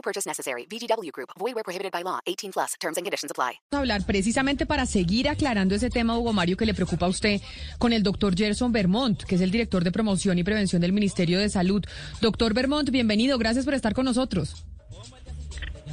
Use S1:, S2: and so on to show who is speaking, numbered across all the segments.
S1: No purchase necessary. VGW Group. Void where prohibited by law. 18 plus. Terms and conditions apply.
S2: Hablar precisamente para seguir aclarando ese tema, Hugo Mario, que le preocupa a usted con el doctor Gerson Vermont, que es el director de promoción y prevención del Ministerio de Salud. Doctor Vermont, bienvenido. Gracias por estar con nosotros.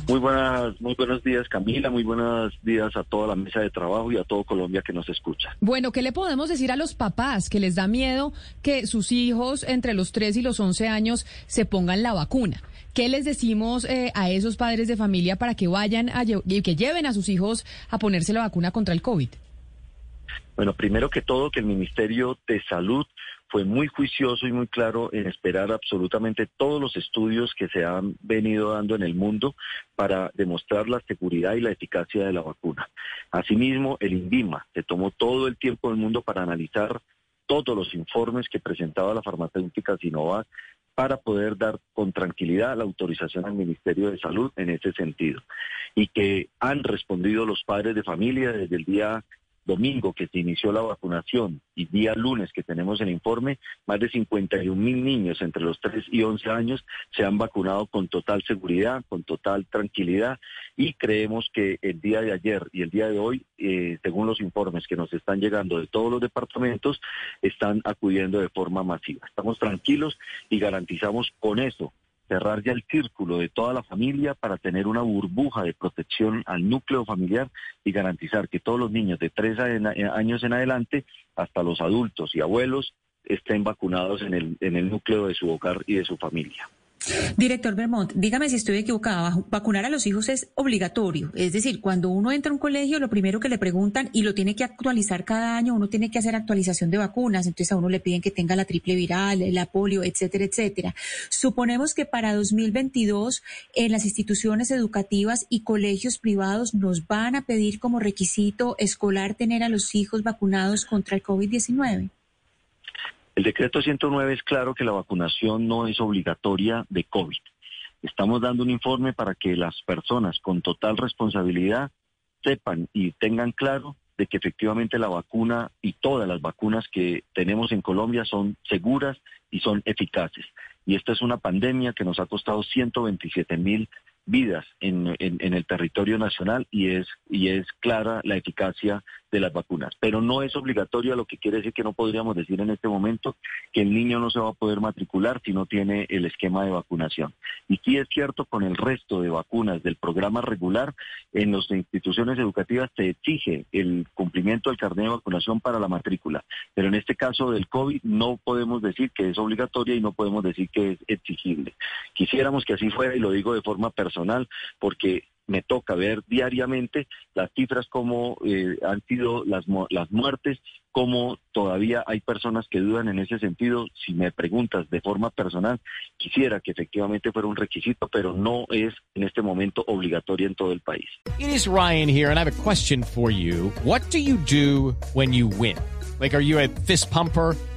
S3: Muy buenas, muy buenos días Camila, muy buenos días a toda la mesa de trabajo y a todo Colombia que nos escucha.
S2: Bueno, ¿qué le podemos decir a los papás que les da miedo que sus hijos entre los 3 y los 11 años se pongan la vacuna? ¿Qué les decimos eh, a esos padres de familia para que vayan a y que lleven a sus hijos a ponerse la vacuna contra el COVID?
S3: Bueno, primero que todo que el Ministerio de Salud fue muy juicioso y muy claro en esperar absolutamente todos los estudios que se han venido dando en el mundo para demostrar la seguridad y la eficacia de la vacuna. Asimismo, el INVIMA se tomó todo el tiempo del mundo para analizar todos los informes que presentaba la farmacéutica Sinovac para poder dar con tranquilidad la autorización al Ministerio de Salud en ese sentido. Y que han respondido los padres de familia desde el día domingo que se inició la vacunación y día lunes que tenemos el informe, más de 51 mil niños entre los 3 y 11 años se han vacunado con total seguridad, con total tranquilidad y creemos que el día de ayer y el día de hoy, eh, según los informes que nos están llegando de todos los departamentos, están acudiendo de forma masiva. Estamos tranquilos y garantizamos con eso cerrar ya el círculo de toda la familia para tener una burbuja de protección al núcleo familiar y garantizar que todos los niños de tres años en adelante, hasta los adultos y abuelos, estén vacunados en el, en el núcleo de su hogar y de su familia.
S4: Director Vermont, dígame si estoy equivocada. Vacunar a los hijos es obligatorio. Es decir, cuando uno entra a un colegio, lo primero que le preguntan y lo tiene que actualizar cada año, uno tiene que hacer actualización de vacunas. Entonces a uno le piden que tenga la triple viral, la polio, etcétera, etcétera. Suponemos que para 2022 en las instituciones educativas y colegios privados nos van a pedir como requisito escolar tener a los hijos vacunados contra el COVID-19.
S3: El decreto 109 es claro que la vacunación no es obligatoria de COVID. Estamos dando un informe para que las personas con total responsabilidad sepan y tengan claro de que efectivamente la vacuna y todas las vacunas que tenemos en Colombia son seguras y son eficaces. Y esta es una pandemia que nos ha costado 127 mil vidas en, el territorio nacional y es, y es clara la eficacia de las vacunas. Pero no es obligatorio, lo que quiere decir que no podríamos decir en este momento que el niño no se va a poder matricular si no tiene el esquema de vacunación. Y sí es cierto, con el resto de vacunas del programa regular, en las instituciones educativas se exige el cumplimiento del carnet de vacunación para la matrícula. Pero en este caso del COVID no podemos decir que es obligatoria y no podemos decir que es exigible. Quisiéramos que así fuera y lo digo de forma personal porque me toca ver diariamente las cifras como eh, han sido las, las muertes, como todavía hay personas que dudan en ese sentido. Si me preguntas de forma personal, quisiera que efectivamente fuera un requisito, pero no es en este momento obligatorio en todo el país.
S5: It is Ryan here and I have a question for you. What do you do when you win? Like, are you a fist pumper?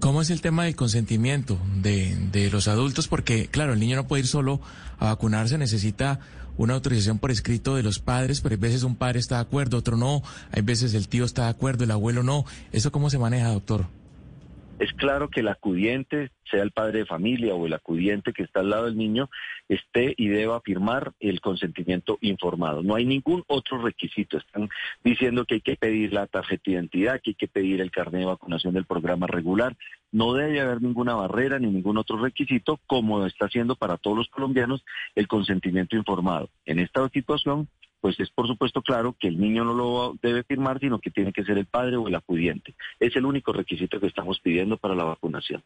S6: ¿Cómo es el tema del consentimiento de, de los adultos? Porque, claro, el niño no puede ir solo a vacunarse, necesita una autorización por escrito de los padres, pero hay veces un padre está de acuerdo, otro no, hay veces el tío está de acuerdo, el abuelo no. ¿Eso cómo se maneja, doctor?
S3: Es claro que el acudiente, sea el padre de familia o el acudiente que está al lado del niño, esté y deba firmar el consentimiento informado. No hay ningún otro requisito. Están diciendo que hay que pedir la tarjeta de identidad, que hay que pedir el carnet de vacunación del programa regular. No debe haber ninguna barrera ni ningún otro requisito, como está haciendo para todos los colombianos el consentimiento informado. En esta situación pues es por supuesto claro que el niño no lo debe firmar, sino que tiene que ser el padre o el acudiente. Es el único requisito que estamos pidiendo para la vacunación.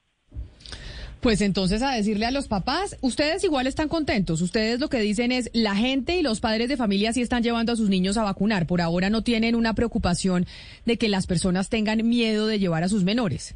S2: Pues entonces a decirle a los papás, ustedes igual están contentos, ustedes lo que dicen es la gente y los padres de familia sí están llevando a sus niños a vacunar, por ahora no tienen una preocupación de que las personas tengan miedo de llevar a sus menores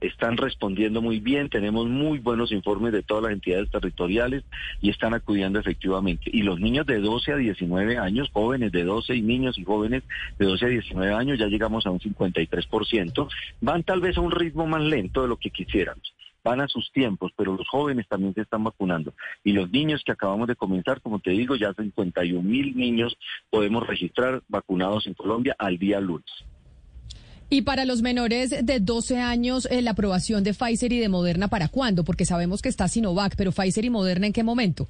S3: están respondiendo muy bien, tenemos muy buenos informes de todas las entidades territoriales y están acudiendo efectivamente. Y los niños de 12 a 19 años, jóvenes de 12 y niños y jóvenes de 12 a 19 años, ya llegamos a un 53%, van tal vez a un ritmo más lento de lo que quisiéramos van a sus tiempos, pero los jóvenes también se están vacunando. Y los niños que acabamos de comenzar, como te digo, ya 51 mil niños podemos registrar vacunados en Colombia al día lunes.
S2: Y para los menores de 12 años, eh, la aprobación de Pfizer y de Moderna, ¿para cuándo? Porque sabemos que está Sinovac, pero Pfizer y Moderna, ¿en qué momento?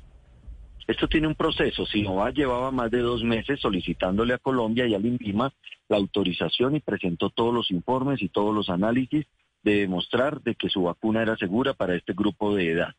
S3: Esto tiene un proceso. Sinovac llevaba más de dos meses solicitándole a Colombia y al INVIMA la autorización y presentó todos los informes y todos los análisis de demostrar de que su vacuna era segura para este grupo de edad.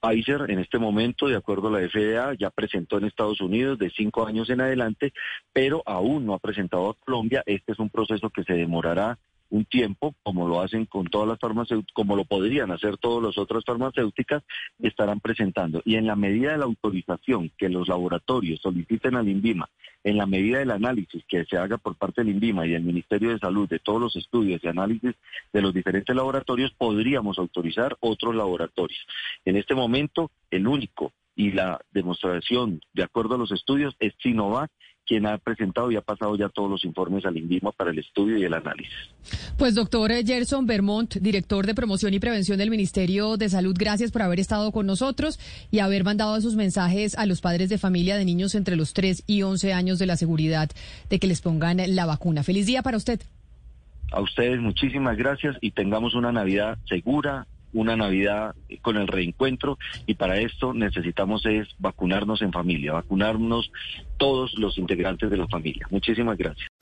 S3: Pfizer en este momento, de acuerdo a la FDA, ya presentó en Estados Unidos de cinco años en adelante, pero aún no ha presentado a Colombia. Este es un proceso que se demorará un tiempo, como lo hacen con todas las farmacéuticas, como lo podrían hacer todas las otras farmacéuticas, estarán presentando. Y en la medida de la autorización que los laboratorios soliciten al INVIMA, en la medida del análisis que se haga por parte del INVIMA y del Ministerio de Salud de todos los estudios y análisis de los diferentes laboratorios, podríamos autorizar otros laboratorios. En este momento, el único y la demostración, de acuerdo a los estudios, es Sinovac quien ha presentado y ha pasado ya todos los informes al INVIMA para el estudio y el análisis.
S2: Pues doctor Gerson Vermont, director de promoción y prevención del Ministerio de Salud, gracias por haber estado con nosotros y haber mandado esos mensajes a los padres de familia de niños entre los 3 y 11 años de la seguridad de que les pongan la vacuna. Feliz día para usted.
S3: A ustedes muchísimas gracias y tengamos una Navidad segura, una Navidad con el reencuentro y para esto necesitamos es vacunarnos en familia, vacunarnos todos los integrantes de la familia. Muchísimas gracias.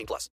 S1: 18 plus.